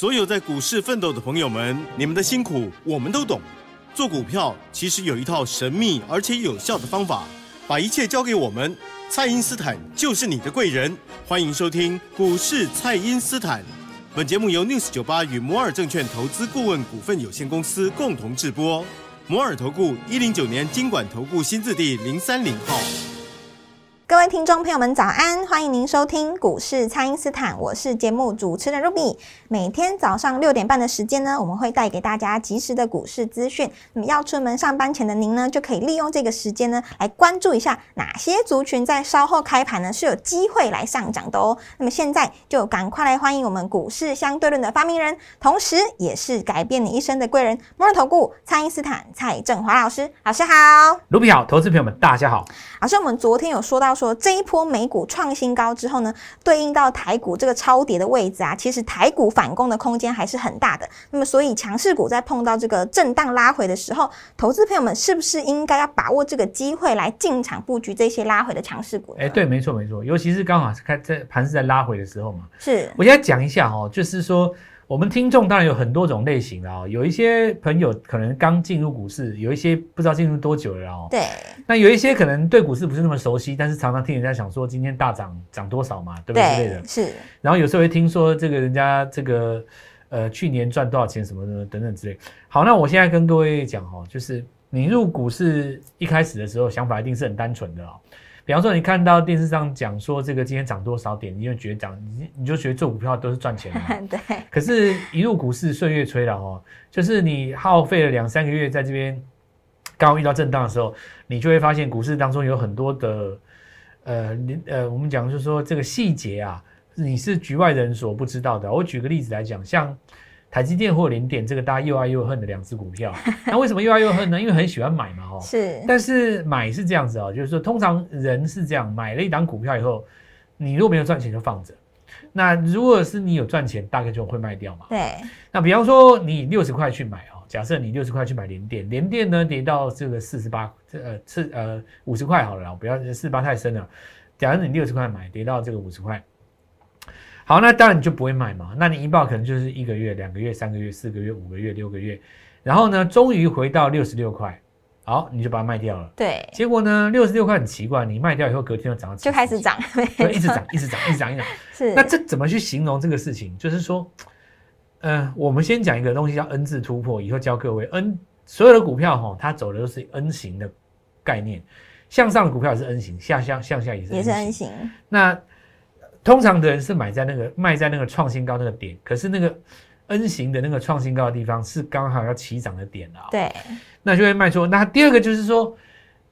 所有在股市奋斗的朋友们，你们的辛苦我们都懂。做股票其实有一套神秘而且有效的方法，把一切交给我们，蔡因斯坦就是你的贵人。欢迎收听股市蔡因斯坦。本节目由 News 九八与摩尔证券投资顾问股份有限公司共同制播。摩尔投顾一零九年经管投顾新字第零三零号。各位听众朋友们，早安！欢迎您收听股市蔡因斯坦，我是节目主持人 Ruby。每天早上六点半的时间呢，我们会带给大家及时的股市资讯。那么要出门上班前的您呢，就可以利用这个时间呢，来关注一下哪些族群在稍后开盘呢是有机会来上涨的哦。那么现在就赶快来欢迎我们股市相对论的发明人，同时也是改变你一生的贵人——摩尔投顾蔡因斯坦蔡振华老师。老师好，卢比好，投资朋友们大家好。老师，我们昨天有说到。说这一波美股创新高之后呢，对应到台股这个超跌的位置啊，其实台股反攻的空间还是很大的。那么，所以强势股在碰到这个震荡拉回的时候，投资朋友们是不是应该要把握这个机会来进场布局这些拉回的强势股？哎，对，没错没错，尤其是刚好是开在盘是在拉回的时候嘛。是，我现在讲一下哦，就是说。我们听众当然有很多种类型的哦，有一些朋友可能刚进入股市，有一些不知道进入多久了哦。对。那有一些可能对股市不是那么熟悉，但是常常听人家讲说今天大涨涨多少嘛，对不对？之类的。是。然后有时候会听说这个人家这个呃去年赚多少钱什么的等等之类。好，那我现在跟各位讲哦，就是你入股市一开始的时候想法一定是很单纯的哦。比方说，你看到电视上讲说这个今天涨多少点，你就觉得涨，你你就觉得做股票都是赚钱的。对。可是，一入股市岁月催了哦，就是你耗费了两三个月在这边，刚遇到震荡的时候，你就会发现股市当中有很多的，呃，呃，我们讲就是说这个细节啊，你是局外人所不知道的。我举个例子来讲，像。台积电或联电，这个大家又爱又恨的两只股票，那为什么又爱又恨呢？因为很喜欢买嘛，哦，是。但是买是这样子哦，就是说，通常人是这样，买了一档股票以后，你如果没有赚钱就放着，那如果是你有赚钱，大概就会卖掉嘛。对。那比方说，你六十块去买哦，假设你六十块去买联电，联电呢跌到这个四十八，这呃四呃五十块好了，不要四十八太深了。假设你六十块买，跌到这个五十块。好，那当然你就不会买嘛。那你一报可能就是一个月、两个月、三个月、四个月、五个月、六个月，然后呢，终于回到六十六块，好，你就把它卖掉了。对。结果呢，六十六块很奇怪，你卖掉以后隔天就涨到就开始涨，对，一直涨，一直涨，一直涨，一直涨。是。那这怎么去形容这个事情？就是说，嗯，我们先讲一个东西叫 N 字突破，以后教各位 N 所有的股票哈，它走的都是 N 型的概念，向上的股票也是 N 型，向向向下也是也是 N 型。那通常的人是买在那个卖在那个创新高那个点，可是那个 N 型的那个创新高的地方是刚好要起涨的点啊。对，那就会卖出。那第二个就是说，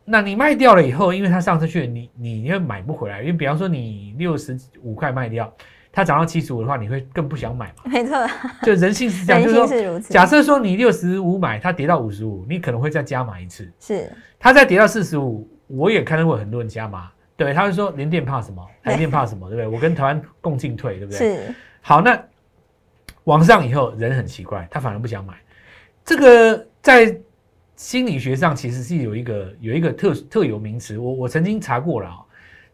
那你卖掉了以后，因为它上次去，你你因为买不回来，因为比方说你六十五块卖掉，它涨到七十五的话，你会更不想买嘛。没错，就人性是这样，就是说，假设说你六十五买，它跌到五十五，你可能会再加码一次。是，它再跌到四十五，我也看到过很多人加码。对，他就说联电怕什么？台电怕什么？对不对？我跟台湾共进退，对不对？是。好，那往上以后人很奇怪，他反而不想买。这个在心理学上其实是有一个有一个特特有名词，我我曾经查过了啊。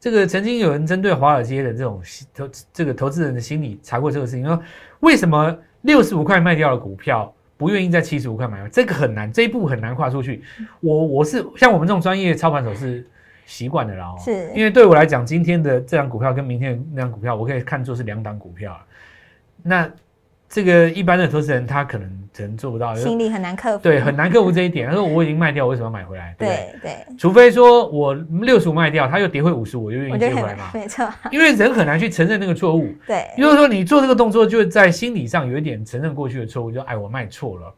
这个曾经有人针对华尔街的这种投这个投资人的心理查过这个事情，说为什么六十五块卖掉了股票，不愿意在七十五块买？这个很难，这一步很难跨出去。我我是像我们这种专业操盘手是。习惯的啦，是因为对我来讲，今天的这张股票跟明天的那张股票，我可以看作是两档股票那这个一般的投资人，他可能可能做不到，心里很难克服。对，很难克服这一点。他说：“我已经卖掉，我为什么要买回来？” 对对，除非说我六十五卖掉，他又跌回五十五，我就愿意接回来嘛。没错，因为人很难去承认那个错误。对，如果说你做这个动作，就在心理上有一点承认过去的错误，就哎，我卖错了。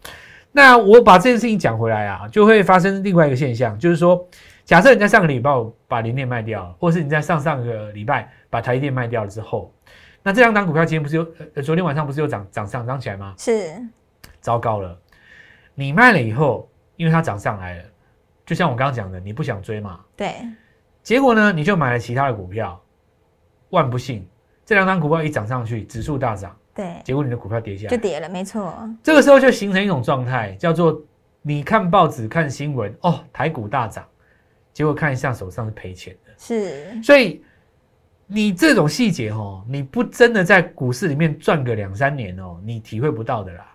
那我把这件事情讲回来啊，就会发生另外一个现象，就是说。假设你在上个礼拜把联电卖掉了，或是你在上上个礼拜把台电卖掉了之后，那这两档股票今天不是又呃昨天晚上不是又涨涨上涨起来吗？是，糟糕了，你卖了以后，因为它涨上来了，就像我刚刚讲的，你不想追嘛？对。结果呢，你就买了其他的股票，万不幸这两档股票一涨上去，指数大涨，对。结果你的股票跌下来，就跌了，没错。这个时候就形成一种状态，叫做你看报纸看新闻，哦，台股大涨。结果看一下手上是赔钱的，是，所以你这种细节哦，你不真的在股市里面赚个两三年哦，你体会不到的啦。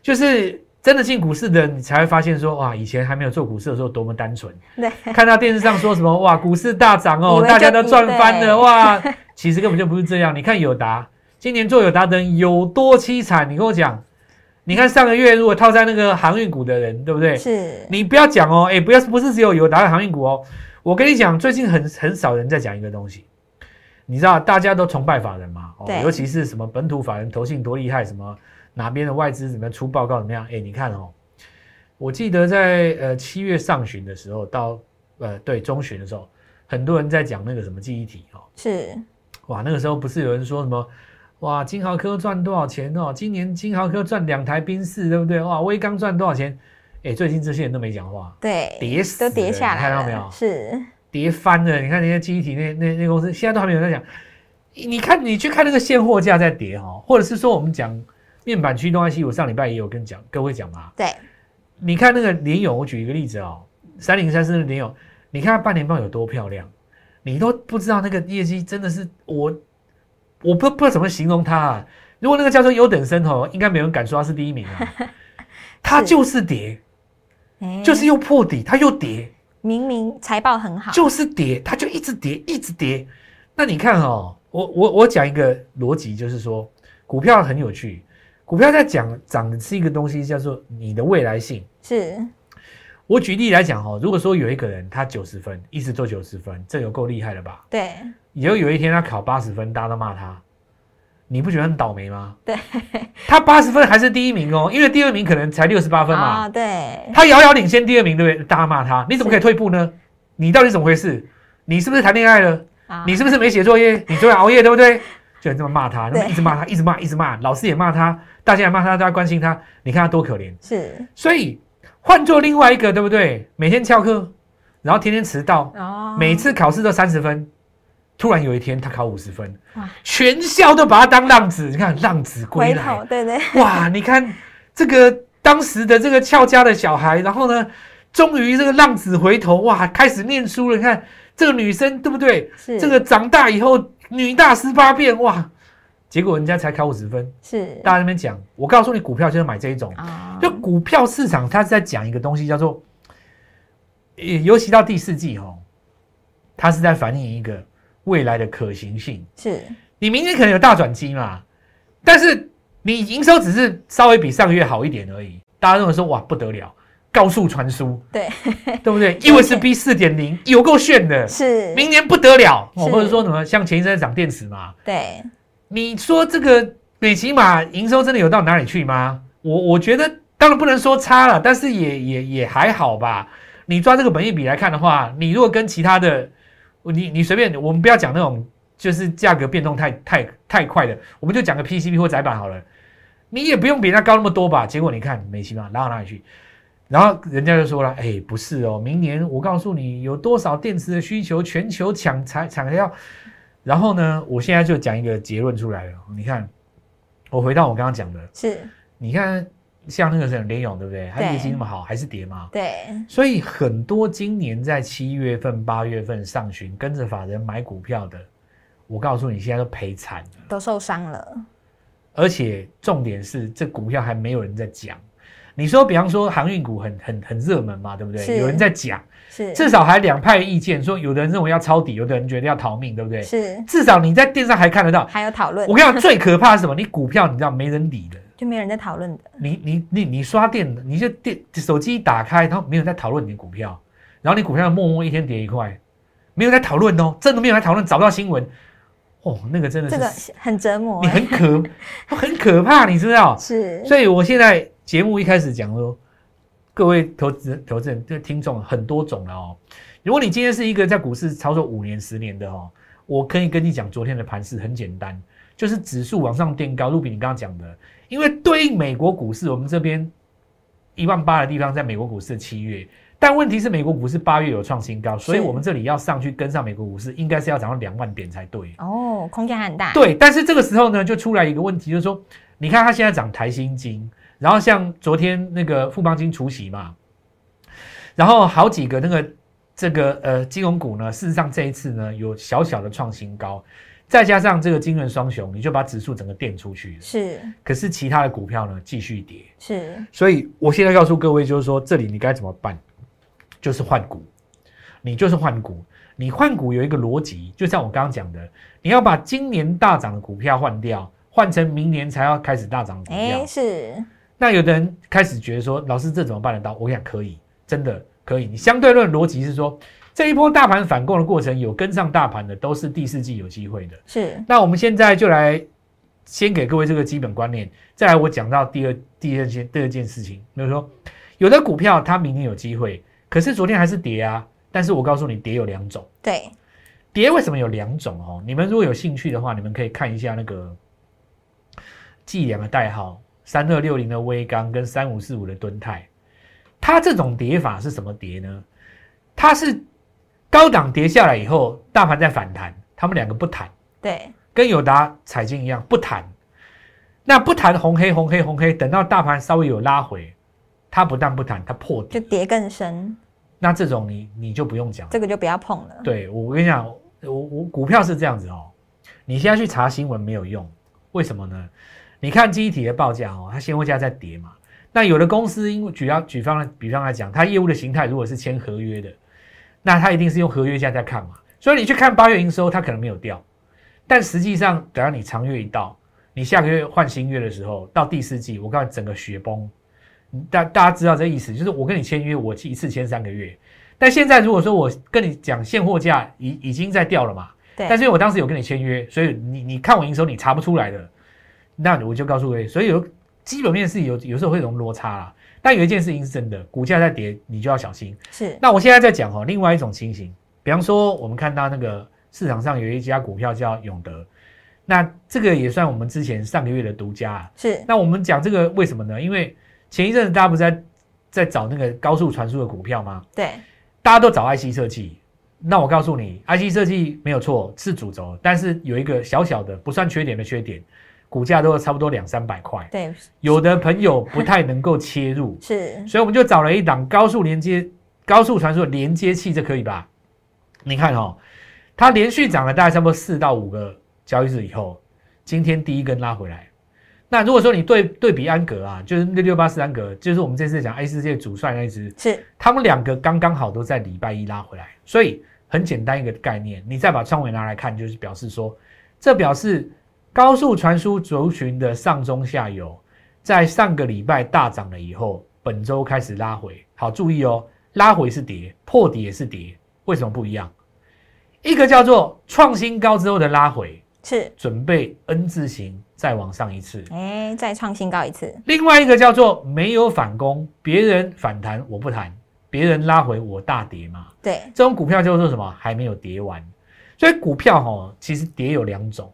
就是真的进股市的人，你才会发现说，哇，以前还没有做股市的时候多么单纯。对，看到电视上说什么，哇，股市大涨哦，大家都就赚翻了，哇，其实根本就不是这样。你看友达今年做友达的人有多凄惨？你跟我讲，你看上个月如果套在那个航运股的人，对不对？是，你不要讲哦，哎，不要不是只有友达的航运股哦，我跟你讲，最近很很少人在讲一个东西，你知道大家都崇拜法人嘛，哦对，尤其是什么本土法人投信多厉害，什么哪边的外资怎么样出报告怎么样，哎，你看哦，我记得在呃七月上旬的时候到呃对中旬的时候，很多人在讲那个什么记忆体哦，是，哇，那个时候不是有人说什么？哇，金豪科赚多少钱哦？今年金豪科赚两台宾士，对不对？哇，威刚赚多少钱？哎，最近这些人都没讲话，对，跌死都跌下你来，看到没有？是，跌翻了。你看那些记忆体那那那公司，现在都还没有在讲。你看，你去看那个现货价在跌哈，或者是说我们讲面板驱动 IC，我上礼拜也有跟讲各位讲嘛。对，你看那个联友，我举一个例子哦，三零三四的联友，你看它半年报有多漂亮，你都不知道那个业绩真的是我，我不不知道怎么形容他啊。如果那个叫做优等生哦，应该没有人敢说他是第一名啊。他就是跌，哎就是又破底，他又跌。明明财报很好，就是跌，他就一直跌，一直跌。那你看哦，我我我讲一个逻辑，就是说股票很有趣，股票在讲涨的是一个东西，叫做你的未来性。是，我举例来讲哦，如果说有一个人他九十分，一直做九十分，这有够厉害了吧？对，以后有一天他考八十分，大家都骂他，你不觉得很倒霉吗？对，他八十分还是第一名哦，因为第二名可能才六十八分嘛。啊，对，他遥遥领先第二名，对不对？大家骂他，你怎么可以退步呢？你到底怎么回事？你是不是谈恋爱了？啊你是不是没写作业？你昨晚熬夜，对不对？就这么骂他，那么一直骂他，一直骂，一直骂，老师也骂他，大家也骂他，大家关心他，你看他多可怜。是，所以换做另外一个，对不对？每天翘课，然后天天迟到，哦，每次考试都三十分，突然有一天他考五十分哇，全校都把他当浪子。你看浪子归来对对，哇！你看这个当时的这个俏家的小孩，然后呢，终于这个浪子回头，哇，开始念书了。你看这个女生对不对？是这个长大以后女大十八变，哇！结果人家才考五十分，是大家那边讲，我告诉你，股票就是买这一种。啊，就股票市场，它是在讲一个东西，叫做，呃尤其到第四季哦，它是在反映一个未来的可行性。是。你明年可能有大转机嘛，但是你营收只是稍微比上个月好一点而已，大家认为说哇不得了，高速传输，对，对不对？USB 四点零有够炫的，是，明年不得了，哦，是或者说什么像前一阵在涨电池嘛，对，你说这个美骑马营收真的有到哪里去吗？我我觉得当然不能说差了，但是也也也还好吧。你抓这个本益比来看的话，你如果跟其他的，你你随便，我们不要讲那种就是价格变动太太太快的，我们就讲个 PCB 或窄板好了，你也不用比人家高那么多吧？结果你看美西马拉到哪里去？然后人家就说了，哎，不是哦，明年我告诉你有多少电池的需求，全球抢材产料。然后呢，我现在就讲一个结论出来了。你看，我回到我刚刚讲的，是，你看像那个什么联勇，对不对？它对业绩那么好，还是跌吗？对，所以很多今年在七月份、八月份上旬跟着法人买股票的，我告诉你，现在都赔惨了。都受伤了，而且重点是，这股票还没有人在讲。你说，比方说航运股很很很热门嘛，对不对？有人在讲，是，至少还两派意见，说有的人认为要抄底，有的人觉得要逃命，对不对？是，至少你在电视上还看得到。还有讨论我，跟你讲，最可怕的是什么？你股票你知道没人理的，就没有人在讨论的，你你你你刷电，你就电手机一打开，然后没有人在讨论你的股票，然后你股票默默一天跌一块，没有在讨论哦，真的没有在讨论，找不到新闻，哦，那个真的这个是很折磨。你，很可很可怕，你知道？是，所以我现在节目一开始讲说，各位投资投资人这个听众很多种了哦。如果你今天是一个在股市操作五年、十年的哦，我可以跟你讲，昨天的盘势很简单，就是指数往上垫高。陆比你刚刚讲的，因为对应美国股市，我们这边一万八的地方在美国股市的七月，但问题是美国股市八月有创新高，所以我们这里要上去跟上美国股市，应该是要涨到两万点才对。哦，空间很大，，对，但是这个时候呢，就出来一个问题，就是说，你看它现在涨台新金，然后像昨天那个富邦金除息嘛，然后好几个那个这个呃金融股呢，事实上这一次呢有小小的创新高，再加上这个金润双雄，你就把指数整个垫出去了。是可是其他的股票呢继续跌，是，所以我现在告诉各位，就是说这里你该怎么办，就是换股，你就是换股。你换股有一个逻辑，就像我刚刚讲的，你要把今年大涨的股票换掉，换成明年才要开始大涨的股票。哎，是那有的人开始觉得说，老师这怎么办得到？我跟你讲，可以，真的可以。你相对论逻辑是说，这一波大盘反攻的过程，有跟上大盘的都是第四季有机会的。是，那我们现在就来先给各位这个基本观念，再来我讲到第二第二件第二件事情，就是说有的股票它明天有机会，可是昨天还是跌啊。但是我告诉你，跌有两种，对，跌为什么有两种哦？你们如果有兴趣的话，你们可以看一下那个计量的代号三二六零的微钢跟三五四五的敦泰，它这种跌法是什么跌呢？它是高档跌下来以后，大盘在反弹，他们两个不谈。对，跟友达、彩金一样不谈，那不谈红黑红黑红黑，等到大盘稍微有拉回，它不但不谈，它破底，就跌更深，那这种你你就不用讲了。这个就不要碰了。对我跟你讲，我我股票是这样子哦，你现在去查新闻没有用，为什么呢？你看记忆体的报价哦，它现货价在跌嘛。那有的公司因为举要举方比方来讲，它业务的形态如果是签合约的，那它一定是用合约价在看嘛。所以你去看八月营收，它可能没有掉，但实际上等到你长月一到，你下个月换新月的时候，到第四季，我告诉你整个雪崩。大大家知道这意思，就是我跟你签约，我一次签三个月。但现在如果说我跟你讲现货价已已经在掉了嘛，对，但是因为我当时有跟你签约，所以你你看我营收你查不出来的，那我就告诉各位，所以有基本面是有有时候会有落差啦。但有一件事情是真的，股价在跌，你就要小心。是那我现在在讲哦，另外一种情形，比方说我们看到那个市场上有一家股票叫永德，那这个也算我们之前上个月的独家啊。是，那我们讲这个为什么呢？因为前一阵子大家不是在在找那个高速传输的股票吗？对，大家都找 IC 设计。那我告诉你，IC 设计没有错，是主轴，但是有一个小小的不算缺点的缺点，股价都差不多两三百块。对，有的朋友不太能够切入，是，所以我们就找了一档高速连接、高速传输的连接器，这可以吧？你看哦，它连续涨了大概差不多四到五个交易日以后，今天第一根拉回来。那如果说你对对比安格啊，就是六六八四安格，就是我们这次讲 A 世界主帅那一只，是他们两个刚刚好都在礼拜一拉回来，所以很简单一个概念，你再把创维拿来看，就是表示说，这表示高速传输族群的上中下游，在上个礼拜大涨了以后，本周开始拉回。好，注意哦，拉回是跌，破底也是跌，为什么不一样？一个叫做创新高之后的拉回，是，准备 N 字形再往上一次。哎，再创新高一次，另外一个叫做没有反攻，别人反弹我不弹，别人拉回我大跌嘛。对，这种股票叫做什么？还没有跌完。所以股票哈，其实跌有两种，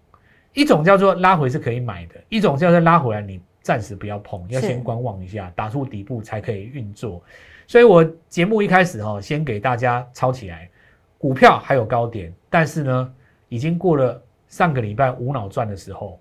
一种叫做拉回是可以买的，一种叫做拉回来你暂时不要碰，要先观望一下，打出底部才可以运作。所以我节目一开始哈，先给大家抄起来，股票还有高点，但是呢，已经过了上个礼拜无脑赚的时候，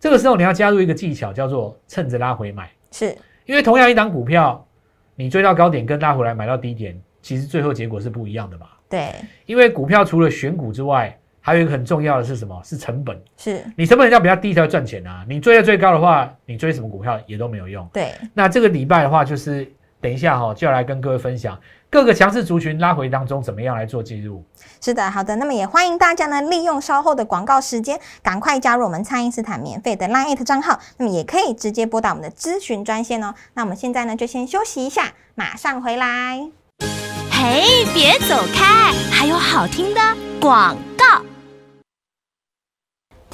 这个时候你要加入一个技巧，叫做趁着拉回买。是因为同样一档股票，你追到高点跟拉回来买到低点，其实最后结果是不一样的嘛。对，因为股票除了选股之外，还有一个很重要的是什么？是成本。是，你成本要比较低才会赚钱啊！你追在最高的话，你追什么股票也都没有用。对，那这个礼拜的话，就是等一下哈、就要来跟各位分享各个强势族群拉回当中怎么样来做介入。是的，好的，那么也欢迎大家呢，利用稍后的广告时间，赶快加入我们蔡因斯坦免费的 Line 账号，那么也可以直接拨打我们的咨询专线哦。那我们现在呢，就先休息一下，马上回来。嘿，别走开，还有好听的广告。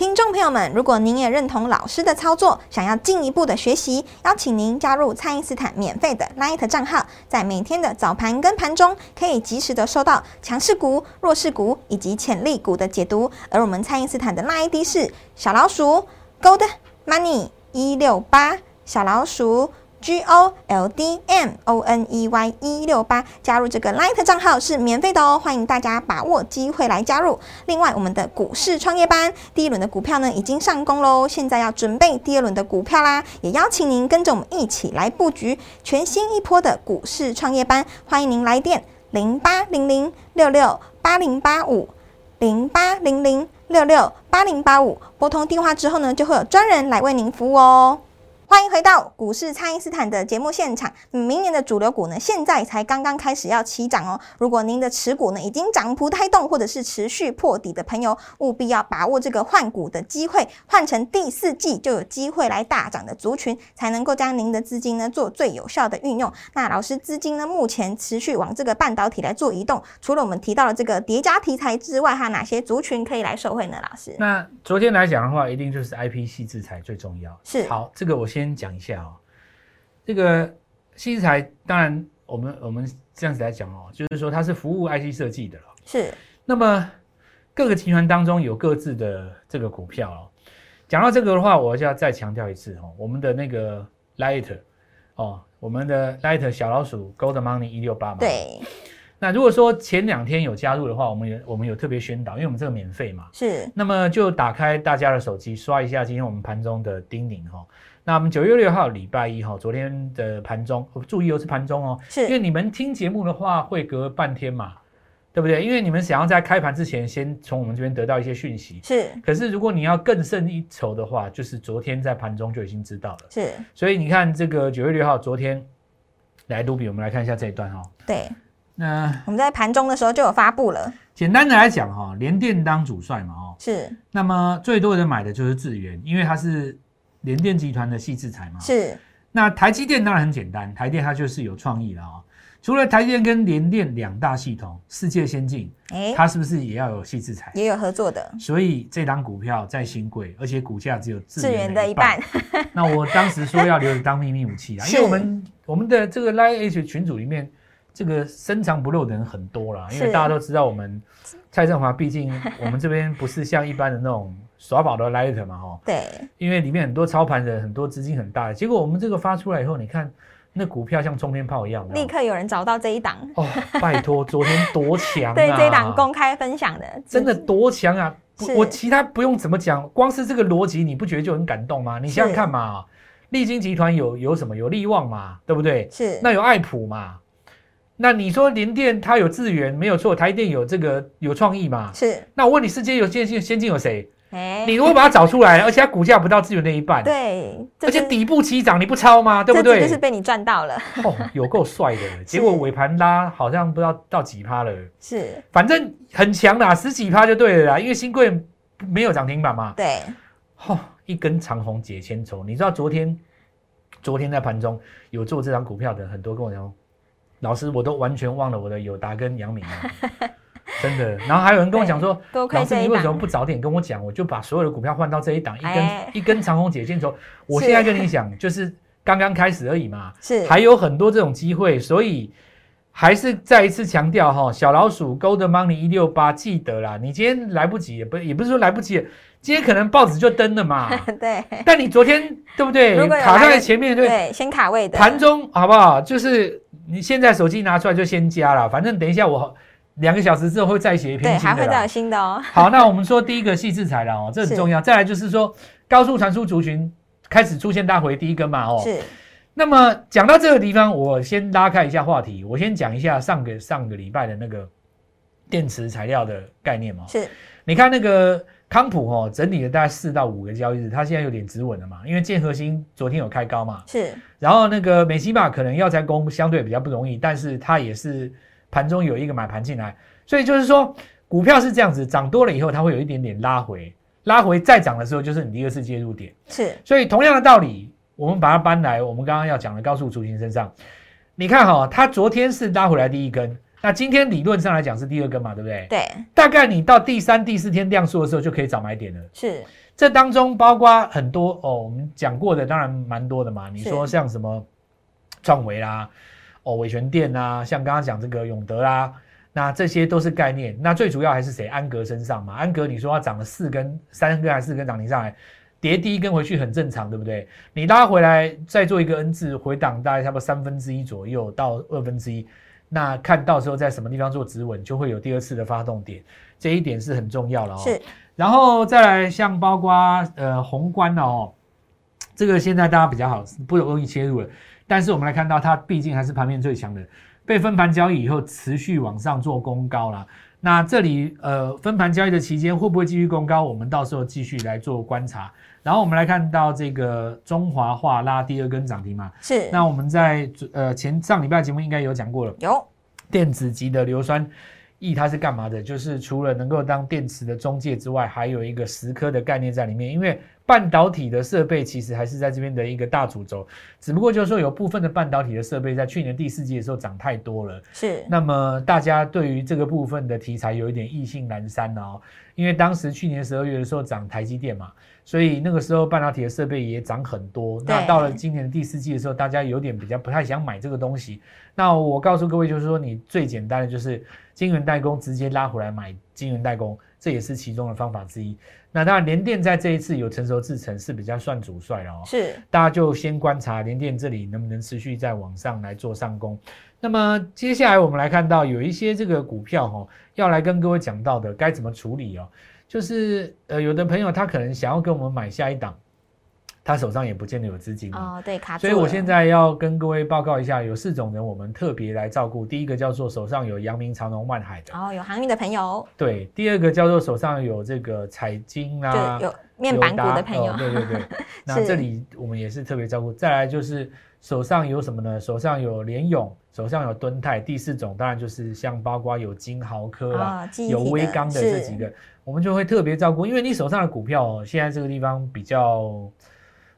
听众朋友们，如果您也认同老师的操作，想要进一步的学习，邀请您加入蔡因斯坦免费的 Light 账号，在每天的早盘跟盘中，可以及时的收到强势股、弱势股以及潜力股的解读。而我们蔡因斯坦的 Light 是小老鼠 Gold Money 一六八，小老鼠。G O L D M O N E Y 一六八，加入这个 Light 账号是免费的哦，欢迎大家把握机会来加入。另外，我们的股市创业班第一轮的股票呢已经上攻喽，现在要准备第二轮的股票啦，也邀请您跟着我们一起来布局全新一波的股市创业班。欢迎您来电零八零零六六八零八五零八零零六六八零八五，拨通电话之后呢，就会有专人来为您服务哦。欢迎回到股市蔡因斯坦的节目现场。嗯明年的主流股呢，现在才刚刚开始要起涨哦。如果您的持股呢已经涨幅太动，或者是持续破底的朋友，务必要把握这个换股的机会，换成第四季就有机会来大涨的族群，才能够将您的资金呢做最有效的运用。那老师资金呢目前持续往这个半导体来做移动，除了我们提到的这个叠加题材之外，还有哪些族群可以来受惠呢？老师那昨天来讲的话，一定就是 IP 系制裁最重要。是好，这个我先讲一下哦。这个系制裁，当然我们我们这样子来讲哦，就是说它是服务 IC 设计的了。是那么各个集团当中有各自的这个股票哦。讲到这个的话，我就要再强调一次哦，我们的那个 Light 哦，我们的 Light 小老鼠 Gold Money 一六八嘛。。对，那如果说前两天有加入的话，我们有我们有特别宣导，因为我们这个免费嘛，是那么就打开大家的手机，刷一下今天我们盘中的叮咛哈。那我们九月六号礼拜一哈，昨天的盘中，哦注意哦是盘中哦，是因为你们听节目的话会隔半天嘛，对不对？因为你们想要在开盘之前先从我们这边得到一些讯息。是可是如果你要更胜一筹的话，就是昨天在盘中就已经知道了。是，所以你看这个九月六号，昨天来卢比，我们来看一下这一段哈。对，那我们在盘中的时候就有发布了，简单的来讲哈，联电当主帅嘛哦，是那么最多人买的就是智源，因为它是联电集团的系制裁嘛。。是那台积电当然很简单，台电它就是有创意了哦。除了台积电跟联电两大系统，世界先进，哎，它是不是也要有系制裁？也有合作的所以这档股票在新贵，而且股价只有智智源源的一半半。那我当时说要留着当秘密武器啊，因为我们我们的这个 Line H 群组里面，这个深藏不露的人很多啦，因为大家都知道我们蔡振华，毕竟我们这边不是像一般的那种耍宝的 Light 嘛，哦，对，因为里面很多操盘人，很多资金很大的，结果我们这个发出来以后，你看那股票像冲天炮一样，立刻有人找到这一档，哦，拜托，昨天多强啊！对这一档公开分享的，真的多强啊！我其他不用怎么讲，光是这个逻辑，你不觉得就很感动吗？你想想看嘛，利金集团有有什么？有利旺嘛，对不对？是那有爱普嘛？那你说联电它有资源没有错，台电有这个有创意嘛？是，那我问你，世界有先进先进有谁？哎，你如果把它找出来，而且它股价不到资源的一半，对，而且底部起涨，你不抄吗？对不对就是？被你赚到了，哦，有够帅的，结果尾盘拉好像不知道到几趴了，是反正很强啦，十几趴就对了啦，因为新贵没有涨停板嘛。对，哦，一根长虹解千愁。你知道昨天，昨天在盘中有做这张股票的很多跟我讲，老师我都完全忘了我的友达跟阳明了，真的。然后还有人跟我讲说，老师你为什么不早点跟我讲？我就把所有的股票换到这一档，一根、哎一根长虹解千愁。我现在跟你讲，就是刚刚开始而已嘛，是还有很多这种机会，所以。还是再一次强调哈，小老鼠 Gold Money 一六八，记得啦。你今天来不及，也不也不是说来不及，今天可能报纸就登了嘛。对但你昨天对不对卡在前面对，对，先卡位的盘中好不好？就是你现在手机拿出来就先加了，反正等一下我两个小时之后会再写一，篇新的对还会再有。新的哦，好，那我们说第一个细制裁了哦，这很重要。再来就是说高速传输族群开始出现大回第一根嘛哦。是那么讲到这个地方，我先拉开一下话题，我先讲一下上个上个礼拜的那个电池材料的概念嘛。是你看那个康普哦，整理了大概四到五个交易日，它现在有点止稳了嘛，因为建核心昨天有开高嘛，是然后那个美西玛可能要再攻相对比较不容易，但是它也是盘中有一个买盘进来，所以就是说股票是这样子，涨多了以后它会有一点点拉回，拉回再涨的时候就是你第二次介入点。是所以同样的道理，我们把它搬来我们刚刚要讲的高速雏形身上。你看哈、它昨天是拉回来第一根，那今天理论上来讲是第二根嘛，对不对？对大概你到第三、第四天量缩的时候就可以找买点了。是这当中包括很多哦，我们讲过的当然蛮多的嘛。你说像什么创维啦，哦伟权店啦，像刚刚讲这个永德啦，那这些都是概念。那最主要还是谁？安格身上嘛。安格你说它涨了四根、三根还是四根涨停上来，跌第一根回去很正常，对不对？你拉回来再做一个 N 字回档，大概差不多三分之一左右到二分之一。那看到时候在什么地方做止稳，就会有第二次的发动点，这一点是很重要了哦。是然后再来像包括呃宏观的哦，这个现在大家比较好不容易切入了，但是我们来看到它毕竟还是盘面最强的，被分盘交易以后持续往上做攻高啦。那这里呃分盘交易的期间会不会继续攻高？我们到时候继续来做观察。然后我们来看到这个中华化拉第二根涨停嘛，是那我们在呃前上礼拜节目应该有讲过了，有电子级的硫酸 E 它是干嘛的？就是除了能够当电池的中介之外，还有一个蚀刻的概念在里面。因为半导体的设备其实还是在这边的一个大主轴，只不过就是说有部分的半导体的设备在去年第四季的时候涨太多了，是那么大家对于这个部分的题材有一点意兴阑珊哦。因为当时去年十二月的时候涨台积电嘛，所以那个时候半导体的设备也涨很多。那到了今年的第四季的时候，大家有点比较不太想买这个东西。那我告诉各位，就是说你最简单的就是晶圆代工直接拉回来买晶圆代工，这也是其中的方法之一。那当然，联电在这一次有成熟制程是比较算主帅了哦。是大家就先观察联电这里能不能持续在往上来做上攻。那么接下来我们来看到有一些这个股票哈、哦，要来跟各位讲到的该怎么处理哦，就是呃有的朋友他可能想要跟我们买下一档，他手上也不见得有资金嘛。哦，对，卡住所以我了现在要跟各位报告一下，有四种人我们特别来照顾。第一个叫做手上有阳明、长隆、万海的，哦有航运的朋友，对；第二个叫做手上有这个彩金啊，有面板股的朋友哦，对对对。那是这里我们也是特别照顾。再来就是手上有什么呢？手上有联咏，手上有敦泰。第四种当然就是像包括有金豪科啦，啊有的微刚的这是几个，我们就会特别照顾，因为你手上的股票哦，现在这个地方比较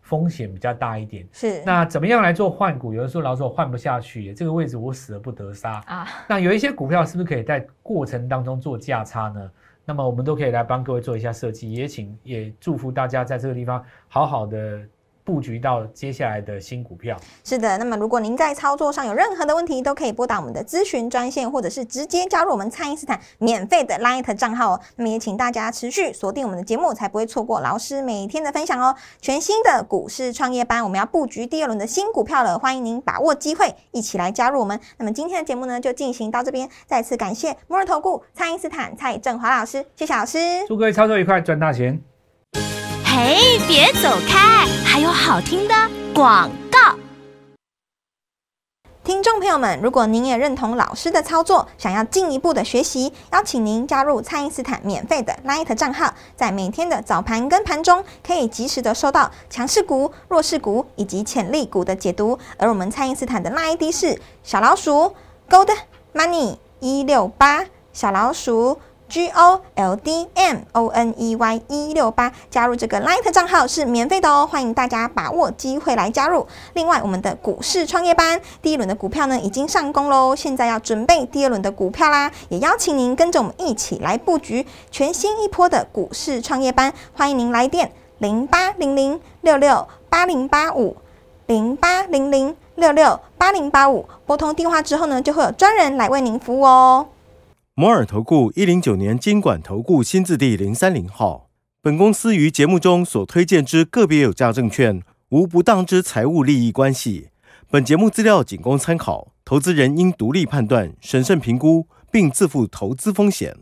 风险比较大一点。是那怎么样来做换股？有的时候老说我换不下去，这个位置我死而不得杀。啊那有一些股票是不是可以在过程当中做价差呢？那么我们都可以来帮各位做一下设计，也请也祝福大家在这个地方好好的布局到接下来的新股票。是的，那么如果您在操作上有任何的问题，都可以拨打我们的咨询专线，或者是直接加入我们蔡因斯坦免费的 Light 账号哦。那么也请大家持续锁定我们的节目，才不会错过老师每天的分享哦。全新的股市创业班，我们要布局第二轮的新股票了，欢迎您把握机会，一起来加入我们。那么今天的节目呢，就进行到这边，再次感谢摩尔投顾蔡因斯坦蔡振华老师，谢谢老师。祝各位操作愉快，赚大钱！嘿，别走开，还有好听的广告。听众朋友们，如果您也认同老师的操作，想要进一步的学习，邀请您加入蔡因斯坦免费的 Light 账号，在每天的早盘跟盘中，可以及时的收到强势股、弱势股以及潜力股的解读。而我们蔡因斯坦的 Light ID 是小老鼠 Gold Money 一六八，小老鼠。G O L D M O N E Y 一六八，加入这个 Light 账号是免费的哦，欢迎大家把握机会来加入。另外，我们的股市创业班第一轮的股票呢已经上攻喽，现在要准备第二轮的股票啦，也邀请您跟着我们一起来布局全新一波的股市创业班，欢迎您来电零八零零六六八零八五零八零零六六八零八五，拨通电话之后呢，就会有专人来为您服务哦。摩尔投顾一零九年经管投顾新字第零三零号。本公司于节目中所推荐之个别有价证券，无不当之财务利益关系。本节目资料仅供参考，投资人应独立判断、审慎评估，并自负投资风险。